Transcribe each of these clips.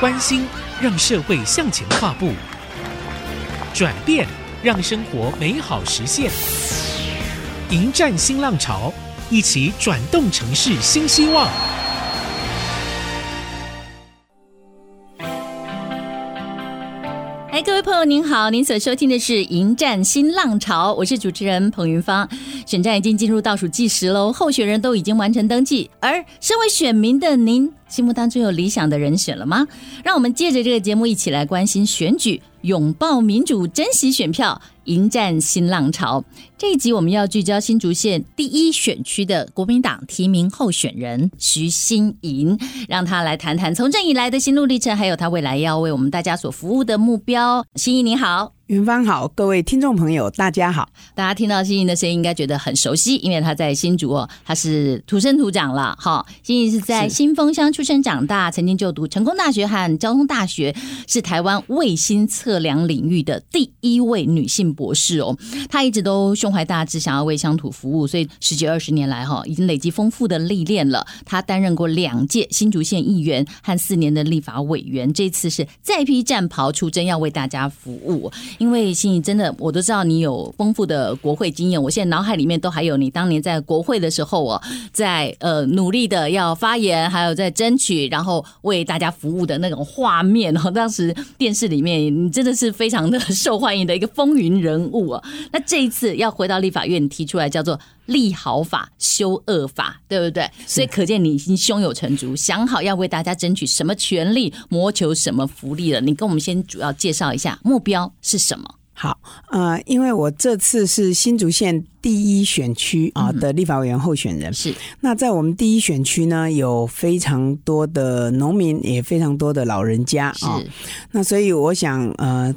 关心让社会向前跨步，转变让生活美好实现。迎战新浪潮，一起转动城市新希望。朋友您好，您所收听的是《迎战新浪潮》，我是主持人彭云芳。选战已经进入倒数计时喽，候选人都已经完成登记，而身为选民的您，心目当中有理想的人选了吗？让我们借着这个节目一起来关心选举，拥抱民主，珍惜选票。迎战新浪潮这一集，我们要聚焦新竹县第一选区的国民党提名候选人徐新莹，让他来谈谈从政以来的心路历程，还有他未来要为我们大家所服务的目标。新莹你好。云芳好，各位听众朋友，大家好。大家听到欣莹的声音，应该觉得很熟悉，因为她在新竹哦，她是土生土长了。哈，欣莹是在新丰乡出生长大，曾经就读成功大学和交通大学，是台湾卫星测量领域的第一位女性博士哦。他一直都胸怀大志，想要为乡土服务，所以十几二十年来哈，已经累积丰富的历练了。他担任过两届新竹县议员和四年的立法委员，这次是再披战袍出征，要为大家服务。因为欣莹真的，我都知道你有丰富的国会经验。我现在脑海里面都还有你当年在国会的时候哦，在呃努力的要发言，还有在争取，然后为大家服务的那种画面哦。当时电视里面你真的是非常的受欢迎的一个风云人物啊。那这一次要回到立法院提出来叫做立好法修恶法，对不对？所以可见你已经胸有成竹，想好要为大家争取什么权利，谋求什么福利了。你跟我们先主要介绍一下目标是什么？好，呃，因为我这次是新竹县第一选区啊的立法委员候选人，是。那在我们第一选区呢，有非常多的农民，也非常多的老人家啊。那所以我想，呃，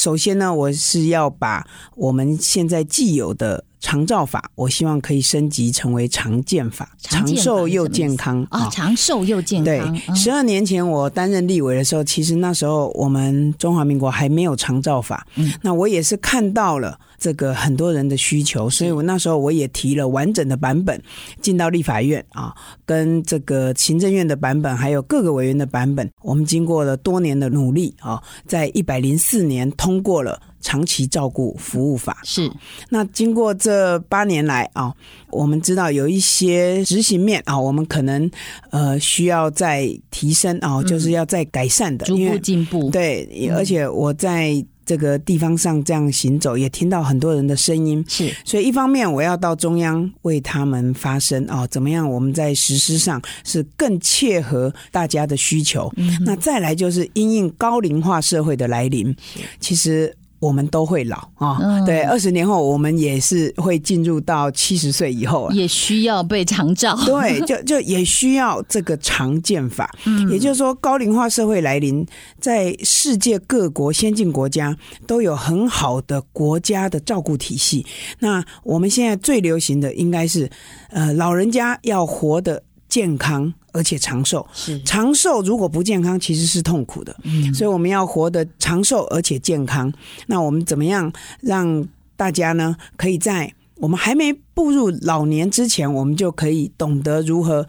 首先呢，我是要把我们现在既有的。长照法，我希望可以升级成为长健法，长寿又健康啊！长寿又健康。对，十二年前我担任立委的时候，其实那时候我们中华民国还没有长照法。嗯，那我也是看到了这个很多人的需求，所以我那时候我也提了完整的版本进到立法院啊，跟这个行政院的版本，还有各个委员的版本，我们经过了多年的努力啊，在一百零四年通过了。长期照顾服务法。是，那经过这八年来啊，我们知道有一些执行面啊，我们可能呃需要再提升啊，就是要再改善的，逐步进步。对，而且我在这个地方上这样行走，也听到很多人的声音，是，所以一方面我要到中央为他们发声啊，怎么样我们在实施上是更切合大家的需求。那再来就是因应高龄化社会的来临，其实。我们都会老啊，嗯、对，二十年后我们也是会进入到七十岁以后，也需要被长照，对，就就也需要这个长健法。嗯，也就是说，高龄化社会来临，在世界各国先进国家都有很好的国家的照顾体系。那我们现在最流行的应该是，呃，老人家要活得健康。而且长寿，是长寿如果不健康，其实是痛苦的。嗯，所以我们要活得长寿而且健康。那我们怎么样让大家呢？可以在我们还没步入老年之前，我们就可以懂得如何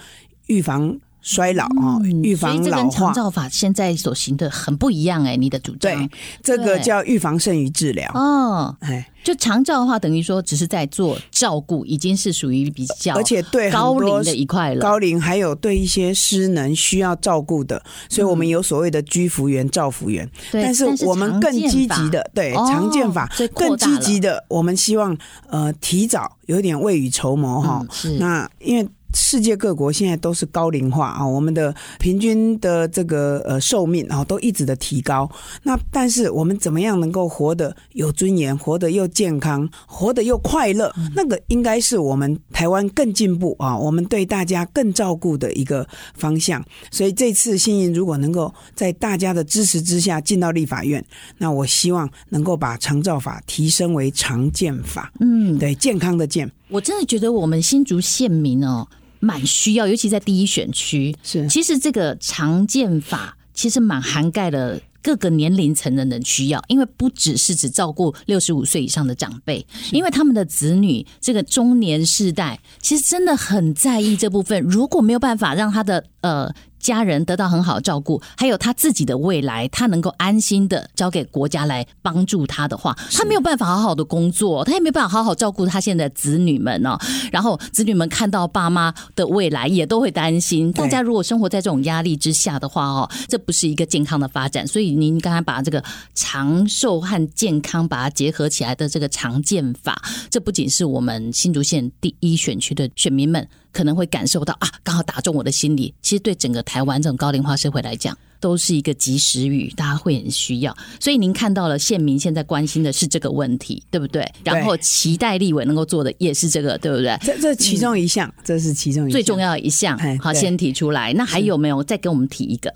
预防衰老啊，预防老化。照法现在所行的很不一样哎，你的主张。对，这个叫预防胜于治疗哦。哎。就长照的话，等于说只是在做照顾，已经是属于比较而且对高龄的一块了。高龄还有对一些失能需要照顾的，所以我们有所谓的居服员、照服员。但是我们更积极的，对常见法更积极的，我们希望呃提早有点未雨绸缪哈。那因为。世界各国现在都是高龄化啊，我们的平均的这个呃寿命啊都一直的提高。那但是我们怎么样能够活得有尊严，活得又健康，活得又快乐？那个应该是我们台湾更进步啊，我们对大家更照顾的一个方向。所以这次新营如果能够在大家的支持之下进到立法院，那我希望能够把长照法提升为常健法。嗯，对，健康的健。我真的觉得我们新竹县民哦。蛮需要，尤其在第一选区。是，其实这个常见法其实蛮涵盖了各个年龄层的人需要，因为不只是只照顾六十五岁以上的长辈，因为他们的子女这个中年世代其实真的很在意这部分。如果没有办法让他的呃家人得到很好的照顾，还有他自己的未来，他能够安心的交给国家来帮助他的话，他没有办法好好的工作，他也没有办法好好照顾他现在的子女们哦。然后子女们看到爸妈的未来，也都会担心。大家如果生活在这种压力之下的话哦，这不是一个健康的发展。所以您刚才把这个长寿和健康把它结合起来的这个常健法，这不仅是我们新竹县第一选区的选民们。可能会感受到啊，刚好打中我的心里。其实对整个台湾这种高龄化社会来讲，都是一个及时雨，大家会很需要。所以您看到了县民现在关心的是这个问题，对不对？对，然后期待立委能够做的也是这个，对不对？这这其中一项，嗯、这是其中一最重要的一项。好，先提出来。那还有没有再给我们提一个？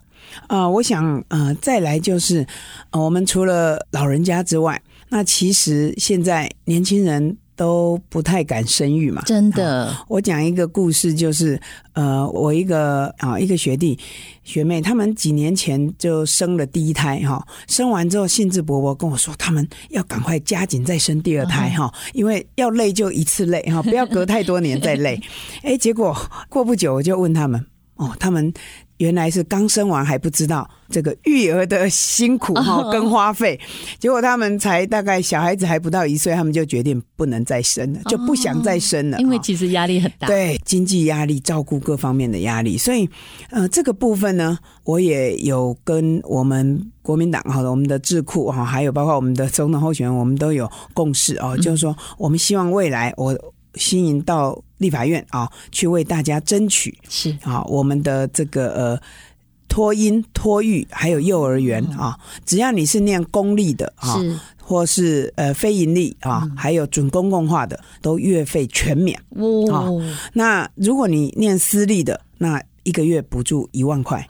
啊、呃，我想呃，再来就是、呃，我们除了老人家之外，那其实现在年轻人。都不太敢生育嘛，真的。我讲一个故事，就是呃，我一个啊一个学弟学妹，他们几年前就生了第一胎哈，生完之后兴致勃勃跟我说，他们要赶快加紧再生第二胎哈，因为要累就一次累哈，不要隔太多年再累。哎，结果过不久我就问他们，哦，他们。原来是刚生完还不知道这个育儿的辛苦哈跟花费，结果他们才大概小孩子还不到一岁，他们就决定不能再生了，就不想再生了。因为其实压力很大，对经济压力、照顾各方面的压力，所以呃这个部分呢，我也有跟我们国民党哈，我们的智库哈，还有包括我们的总统候选人，我们都有共识哦，就是说我们希望未来我。新营到立法院啊，去为大家争取是。啊，我们的这个呃托婴、托育还有幼儿园啊，只要你是念公立的啊，或是呃非盈利啊，还有准公共化的，都月费全免哦。那如果你念私立的，那一个月补助一万块。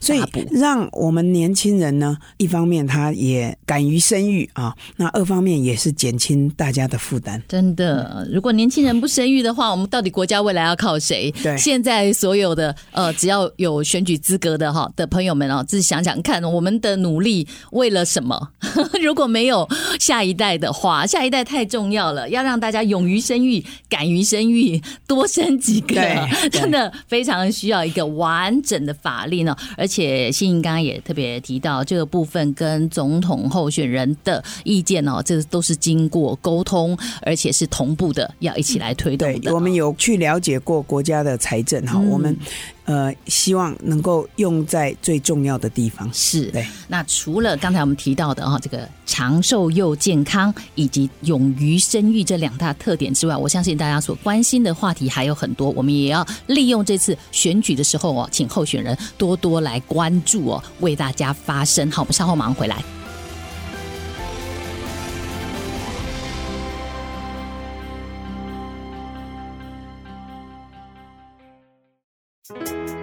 所以让我们年轻人呢，一方面他也敢于生育啊，那二方面也是减轻大家的负担。真的，如果年轻人不生育的话，我们到底国家未来要靠谁？对，现在所有的呃，只要有选举资格的哈的朋友们哦，自己想想看，我们的努力为了什么？如果没有下一代的话，下一代太重要了，要让大家勇于生育、敢于生育、多生几个，真的非常需要一个完整的法令呢。而且信英刚刚也特别提到这个部分跟总统候选人的意见哦，这都是经过沟通，而且是同步的，要一起来推动的。对，我们有去了解过国家的财政哈，我们。呃，希望能够用在最重要的地方。是，对。那除了刚才我们提到的哈，这个长寿又健康，以及勇于生育这两大特点之外，我相信大家所关心的话题还有很多。我们也要利用这次选举的时候哦，请候选人多多来关注哦，为大家发声。好，我们稍后马上回来。Thank you.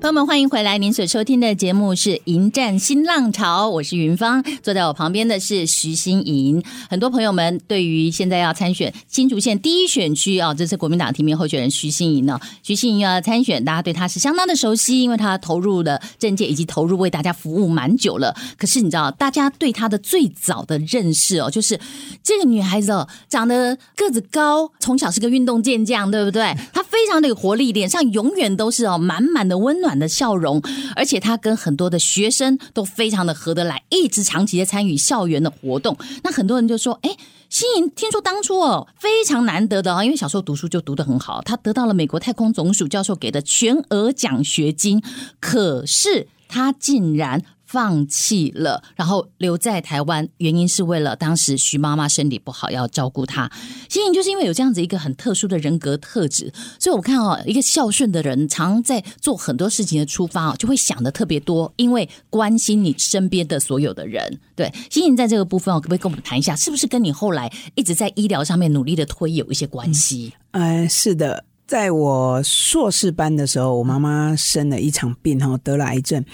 朋友们，欢迎回来！您所收听的节目是《迎战新浪潮》，我是云芳，坐在我旁边的是徐欣莹。很多朋友们对于现在要参选新竹县第一选区啊，这次国民党提名候选人徐欣莹呢，徐欣莹要参选，大家对他是相当的熟悉，因为他投入了政界以及投入为大家服务蛮久了。可是你知道，大家对他的最早的认识哦，就是这个女孩子哦，长得个子高，从小是个运动健将，对不对？她非常的有活力，脸上永远都是哦满满的温暖的笑容，而且他跟很多的学生都非常的合得来，一直长期的参与校园的活动。那很多人就说：“哎，新颖，听说当初哦非常难得的啊，因为小时候读书就读得很好，他得到了美国太空总署教授给的全额奖学金，可是他竟然。”放弃了，然后留在台湾，原因是为了当时徐妈妈身体不好，要照顾她。欣盈就是因为有这样子一个很特殊的人格特质，所以我看哦，一个孝顺的人，常在做很多事情的出发哦，就会想得特别多，因为关心你身边的所有的人。对，欣盈在这个部分哦，可不可以跟我们谈一下，是不是跟你后来一直在医疗上面努力的推有一些关系？嗯，是的。在我硕士班的时候，我妈妈生了一场病，哈，得了癌症。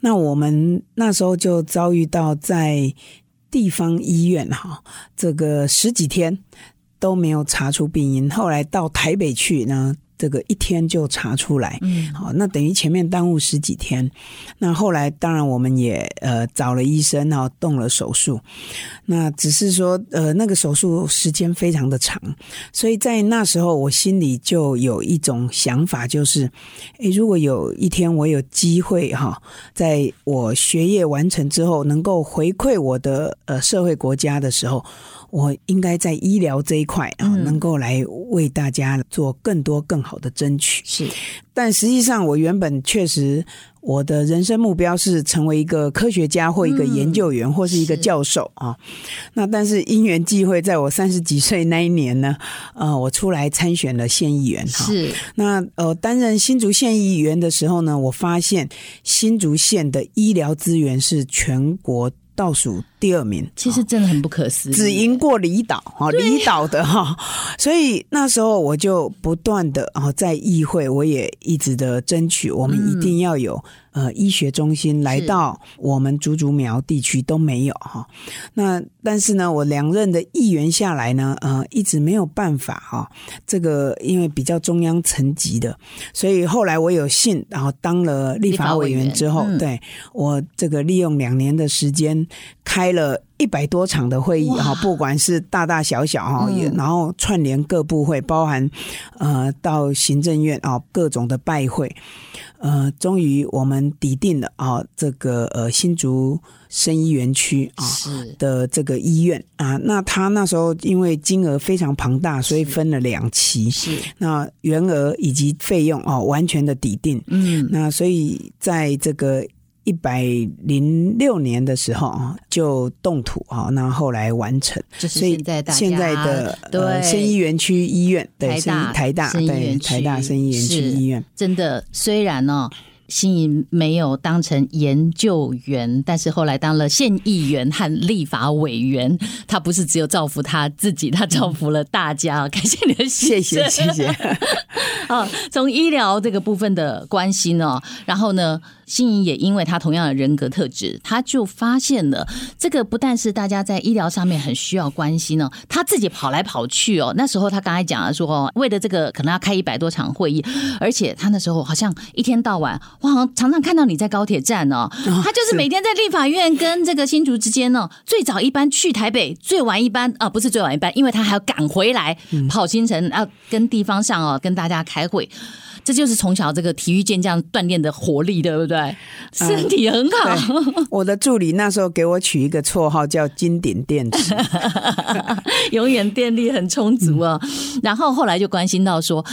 那我们那时候就遭遇到在地方医院，哈，这个十几天都没有查出病因。后来到台北去呢，这个一天就查出来，嗯，好，那等于前面耽误十几天。那后来当然我们也呃找了医生，然后动了手术。那只是说呃那个手术时间非常的长，所以在那时候我心里就有一种想法，就是，诶，如果有一天我有机会哈，在我学业完成之后，能够回馈我的呃社会国家的时候。我应该在医疗这一块啊，能够来为大家做更多更好的争取。是，但实际上我原本确实我的人生目标是成为一个科学家或一个研究员或是一个教授啊。那但是因缘际会，在我三十几岁那一年呢，呃，我出来参选了县议员。是，那呃担任新竹县议员的时候呢，我发现新竹县的医疗资源是全国倒数第二名，其实真的很不可思议，只赢过离岛哈，离岛的哈，所以那时候我就不断的啊在议会，我也一直的争取，我们一定要有呃医学中心来到我们竹竹苗地区都没有哈。那但是呢，我两任的议员下来呢，呃，一直没有办法哈。这个因为比较中央层级的，所以后来我有幸然后当了立法委员之后，对我这个利用两年的时间。开了一百多场的会议哈，不管是大大小小哈，也然后串联各部会，包含呃到行政院啊各种的拜会，呃，终于我们抵定了啊这个呃新竹生医园区啊的这个医院啊，那他那时候因为金额非常庞大，所以分了两期，是。那原额以及费用啊完全的抵定，嗯，那所以在这个。一百零六年的时候啊，就动土啊，那后来完成。所以现在的对生医园区医院，对台大对台大生医园区医院，真的虽然呢。欣仪没有当成研究员，但是后来当了县议员和立法委员。他不是只有造福他自己，他造福了大家。感谢你的谢谢谢谢。啊，从医疗这个部分的关心哦，然后呢，欣怡也因为他同样的人格特质，他就发现了这个不但是大家在医疗上面很需要关心哦，他自己跑来跑去哦。那时候他刚才讲了说，为了这个可能要开一百多场会议，而且他那时候好像一天到晚。我好像常常看到你在高铁站哦，他就是每天在立法院跟这个新竹之间哦，最早一班去台北，最晚一班啊，不是最晚一班，因为他还要赶回来跑新城，要跟地方上哦跟大家开会，这就是从小这个体育健将锻炼的活力，对不对？身体很好。嗯、我的助理那时候给我取一个绰号叫“金顶电池”，永远电力很充足啊。然后后来就关心到说。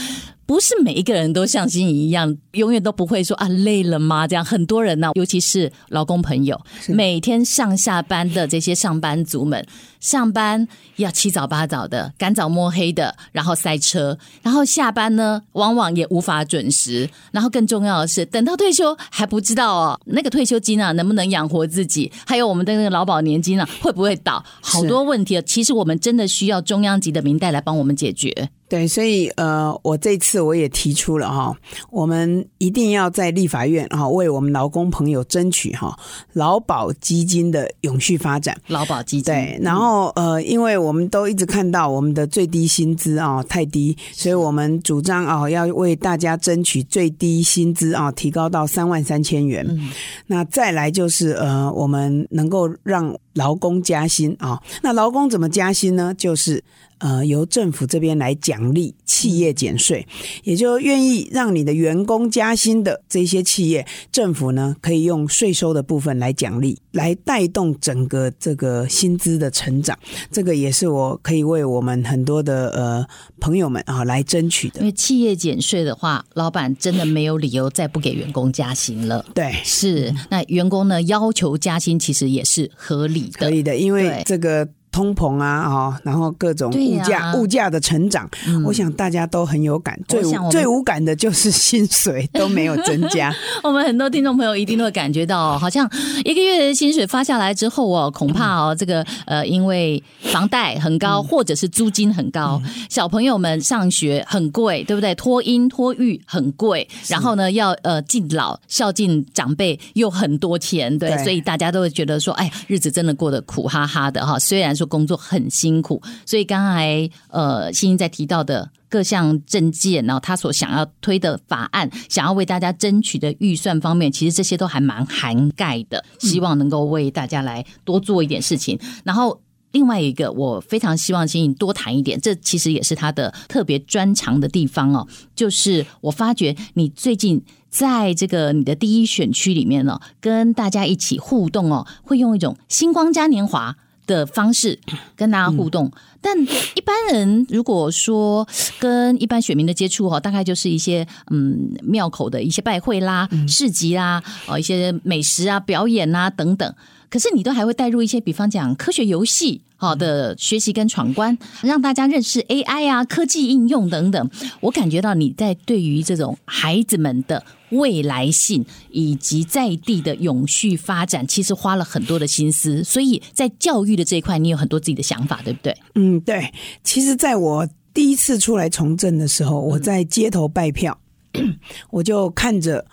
不是每一个人都像欣仪一样，永远都不会说啊累了吗？这样很多人呢、啊，尤其是劳工朋友，每天上下班的这些上班族们，上班要七早八早的，赶早摸黑的，然后塞车，然后下班呢，往往也无法准时。然后更重要的是，等到退休还不知道哦，那个退休金啊能不能养活自己？还有我们的那个劳保年金啊会不会倒？好多问题啊，其实我们真的需要中央级的民代来帮我们解决。对，所以呃，我这次我也提出了哈，我们一定要在立法院哈，为我们劳工朋友争取哈劳保基金的永续发展。劳保基金对，然后呃，因为我们都一直看到我们的最低薪资啊太低，所以我们主张啊要为大家争取最低薪资啊提高到三万三千元。嗯。那再来就是呃，我们能够让劳工加薪啊，那劳工怎么加薪呢？就是。呃，由政府这边来奖励企业减税，也就愿意让你的员工加薪的这些企业，政府呢可以用税收的部分来奖励，来带动整个这个薪资的成长。这个也是我可以为我们很多的呃朋友们啊来争取的。因为企业减税的话，老板真的没有理由再不给员工加薪了。对，是。那员工呢要求加薪，其实也是合理的。可以的，因为这个。通膨啊，哈，然后各种物价、啊、物价的成长、嗯，我想大家都很有感。最最无感的就是薪水都没有增加。我们很多听众朋友一定都会感觉到，好像一个月的薪水发下来之后哦，恐怕哦，这个呃，因为房贷很高，或者是租金很高，嗯、小朋友们上学很贵，对不对？托婴托育很贵，然后呢，要呃敬老孝敬长辈又很多钱，对，对，所以大家都会觉得说，哎呀，日子真的过得苦哈哈的哈。虽然说。工作很辛苦，所以刚才呃，欣欣在提到的。各项政见，然后他所想要推的法案，想要为大家争取的预算方面，其实这些都还蛮涵盖的。希望能够为大家来多做一点事情。然后另外一个，我非常希望请你多谈一点，这其实也是他的特别专长的地方哦。就是我发觉你最近在这个你的第一选区里面呢，跟大家一起互动哦，会用一种星光嘉年华的方式 跟大家互动，但一般人如果说跟一般选民的接触哈，大概就是一些嗯庙口的一些拜会啦、市集啦、哦一些美食啊、表演啊等等。可是你都还会带入一些，比方讲科学游戏好的学习跟闯关，让大家认识 AI 啊、科技应用等等。我感觉到你在对于这种孩子们的未来性以及在地的永续发展，其实花了很多的心思。所以在教育的这一块，你有很多自己的想法，对不对？嗯，对。其实在我第一次出来从政的时候，我在街头拜票，嗯、我就看着。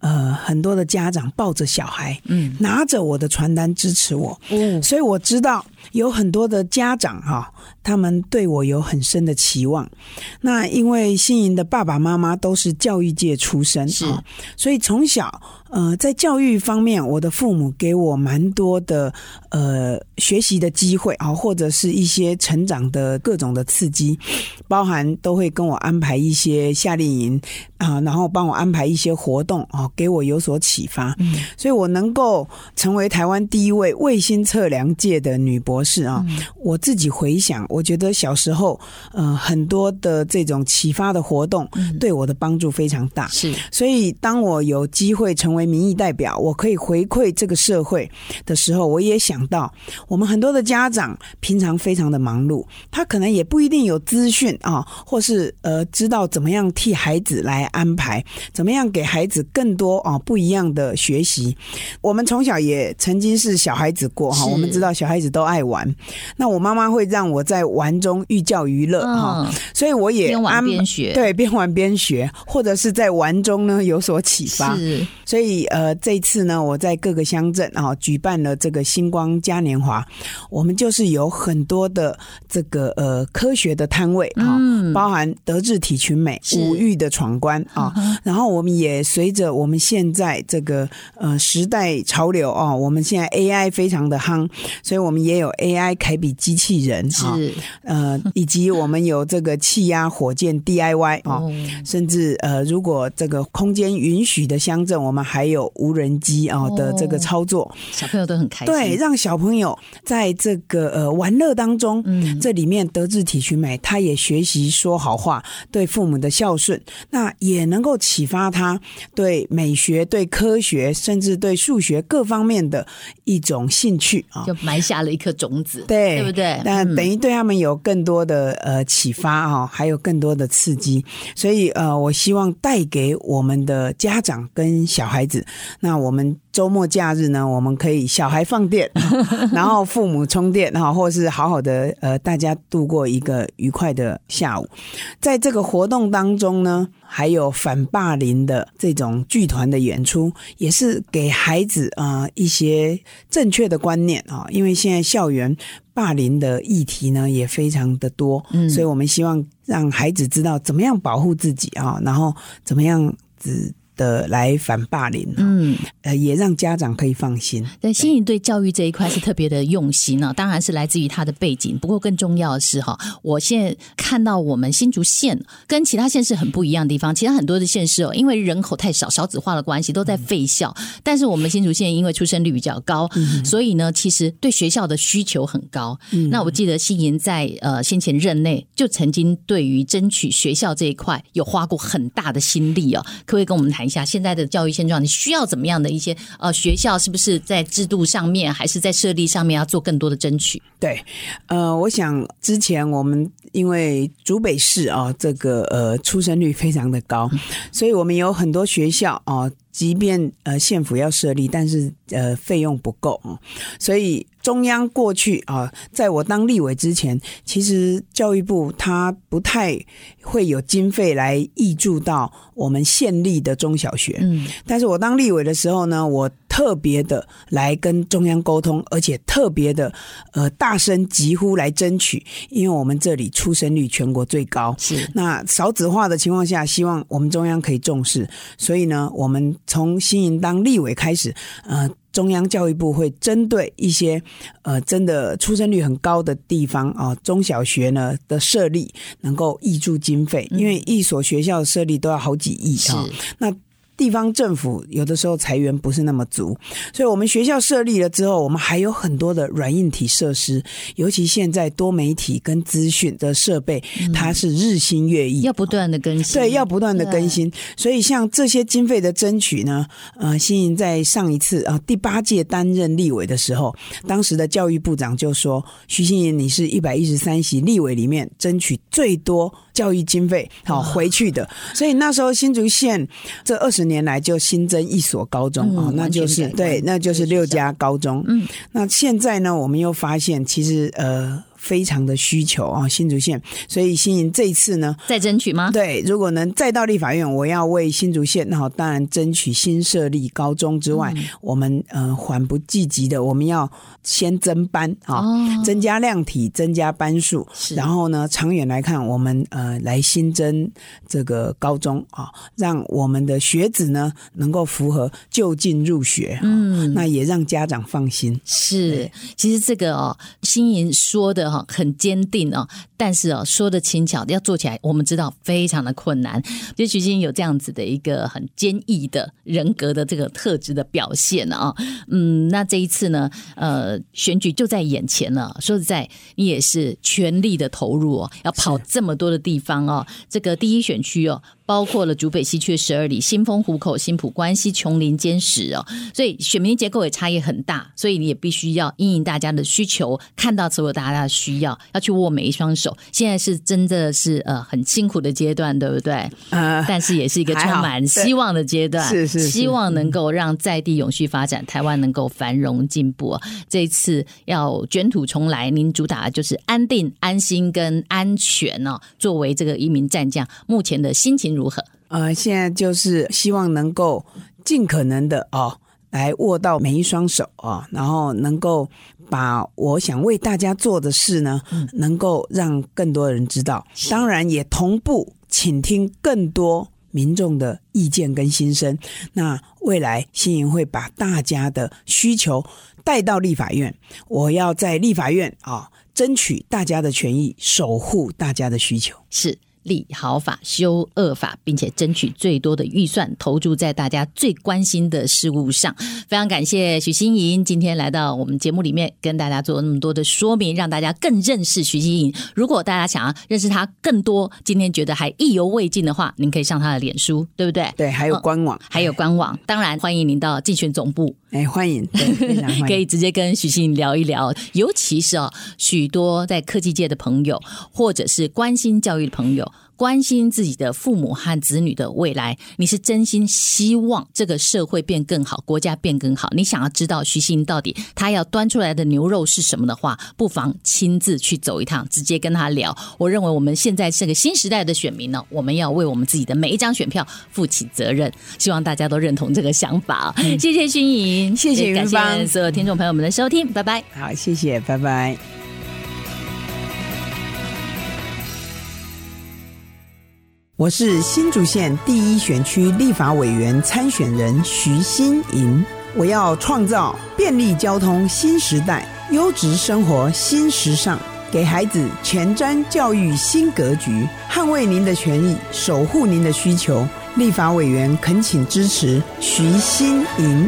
呃，很多的家长抱着小孩，嗯，拿着我的传单支持我，嗯，所以我知道有很多的家长哈，他们对我有很深的期望。那因为新莹的爸爸妈妈都是教育界出身，是，所以从小。呃，在教育方面，我的父母给我蛮多的呃学习的机会啊，或者是一些成长的各种的刺激，包含都会跟我安排一些夏令营啊，然后帮我安排一些活动啊，给我有所启发。嗯，所以我能够成为台湾第一位卫星测量界的女博士啊，嗯，我自己回想，我觉得小时候呃很多的这种启发的活动对我的帮助非常大。是，所以当我有机会成为为民意代表，我可以回馈这个社会的时候，我也想到，我们很多的家长平常非常的忙碌，他可能也不一定有资讯啊，或是呃知道怎么样替孩子来安排，怎么样给孩子更多啊不一样的学习。我们从小也曾经是小孩子过哈，我们知道小孩子都爱玩，那我妈妈会让我在玩中寓教于乐哈，嗯、所以我也边玩边学，对，边玩边学，或者是在玩中呢有所启发，是，所以。呃，这一次呢，我在各个乡镇啊举办了这个星光嘉年华，我们就是有很多的这个呃科学的摊位啊，嗯、包含德智体群美五育的闯关啊，嗯、然后我们也随着我们现在这个呃时代潮流啊，我们现在 AI 非常的夯，所以我们也有 AI 凯比机器人啊，是呃，以及我们有这个气压火箭 DIY 啊，哦、甚至呃，如果这个空间允许的乡镇，我们还还有无人机啊的这个操作，哦，小朋友都很开心。对，让小朋友在这个呃玩乐当中，嗯，这里面德智体群美，他也学习说好话，对父母的孝顺，那也能够启发他对美学、对科学，甚至对数学各方面的一种兴趣啊，就埋下了一颗种子，对，对不对？那等于对他们有更多的呃启发哈，还有更多的刺激。所以呃，我希望带给我们的家长跟小孩子。那我们周末假日呢，我们可以小孩放电，然后父母充电哈，或是好好的呃，大家度过一个愉快的下午。在这个活动当中呢，还有反霸凌的这种剧团的演出，也是给孩子啊、呃、一些正确的观念啊。因为现在校园霸凌的议题呢也非常的多，嗯，所以我们希望让孩子知道怎么样保护自己啊，然后怎么样子。的来反霸凌，嗯，呃，也让家长可以放心。但欣莹对教育这一块是特别的用心呢，当然是来自于他的背景。不过更重要的是哈，我现在看到我们新竹县跟其他县市很不一样的地方，其他很多的县市哦，因为人口太少、少子化的关系，都在废校。但是我们新竹县因为出生率比较高，所以呢，其实对学校的需求很高。那我记得欣莹在呃先前任内就曾经对于争取学校这一块有花过很大的心力哦，可不可以跟我们谈？下现在的教育现状，你需要怎么样的一些呃学校？是不是在制度上面，还是在设立上面要做更多的争取？对，呃，我想之前我们因为竹北市啊，这个呃出生率非常的高，所以我们有很多学校啊，即便呃县府要设立，但是呃费用不够啊，所以。中央过去啊，在我当立委之前，其实教育部他不太会有经费来挹注到我们县立的中小学。嗯，但是我当立委的时候呢，我特别的来跟中央沟通，而且特别的呃大声疾呼来争取，因为我们这里出生率全国最高，是那少子化的情况下，希望我们中央可以重视，所以呢，我们从新营当立委开始，呃。中央教育部会针对一些呃真的出生率很高的地方啊，中小学呢的设立能够挹注经费，因为一所学校的设立都要好几亿啊。那地方政府有的时候财源不是那么足，所以我们学校设立了之后，我们还有很多的软硬体设施，尤其现在多媒体跟资讯的设备，它是日新月异，要不断的更新，对，要不断的更新。所以像这些经费的争取呢，呃，新营在上一次啊第八届担任立委的时候，当时的教育部长就说：“徐新营，你是一百一十三席立委里面争取最多。”教育经费好回去的，所以那时候新竹县这二十年来就新增一所高中啊，那就是对，那就是六家高中。嗯，那现在呢，我们又发现其实呃。非常的需求啊，新竹县，所以新营这一次呢，再争取吗？对，如果能再到立法院，我要为新竹县，那好，当然争取新设立高中之外，嗯、我们呃缓不济急的，我们要先增班啊，哦、增加量体，增加班数，是然后呢，长远来看，我们呃来新增这个高中啊，让我们的学子呢能够符合就近入学，嗯，那也让家长放心。是，其实这个哦，新营说的。很坚定哦，但是哦，说的轻巧，要做起来，我们知道非常的困难。就徐新营有这样子的一个很坚毅的人格的这个特质的表现啊，嗯，那这一次呢，呃，选举就在眼前了。说实在，你也是全力的投入哦，要跑这么多的地方哦，这个第一选区哦。包括了竹北西区十二里、新丰湖口、新浦关西、琼林、尖石哦，所以选民结构也差异很大，所以你也必须要因应大家的需求，看到所有大家的需要，要去握每一双手。现在是真的是呃很辛苦的阶段，对不对？呃，但是也是一个充满希望的阶段，是是，是，希望能够让在地永续发展，台湾能够繁荣进步。这一次要卷土重来，您主打的就是安定、安心跟安全哦。作为这个一名战将，目前的心情如何？呃，现在就是希望能够尽可能的哦，来握到每一双手啊，然后能够把我想为大家做的事呢，能够让更多人知道。当然，也同步倾听更多民众的意见跟心声。那未来新营会把大家的需求带到立法院，我要在立法院啊，争取大家的权益，守护大家的需求。是。立好法，修恶法，并且争取最多的预算投注在大家最关心的事物上。非常感谢许新莹今天来到我们节目里面，跟大家做那么多的说明，让大家更认识许新莹。如果大家想要认识他更多，今天觉得还意犹未尽的话，您可以上他的脸书，对不对？对，还有官网，嗯、还有官网。当然，欢迎您到竞选总部，哎，欢迎，对，非常欢迎，可以直接跟许昕聊一聊。尤其是哦，许多在科技界的朋友，或者是关心教育的朋友。关心自己的父母和子女的未来，你是真心希望这个社会变更好，国家变更好。你想要知道徐新到底他要端出来的牛肉是什么的话，不妨亲自去走一趟，直接跟他聊。我认为我们现在是个新时代的选民呢，我们要为我们自己的每一张选票负起责任。希望大家都认同这个想法。嗯、谢谢新营，谢谢云芳，感谢所有听众朋友们的收听，拜拜。好，谢谢，拜拜。我是新竹县第一选区立法委员参选人徐新莹，我要创造便利交通新时代、优质生活新时尚，给孩子前瞻教育新格局，捍卫您的权益，守护您的需求。立法委员恳请支持徐新莹。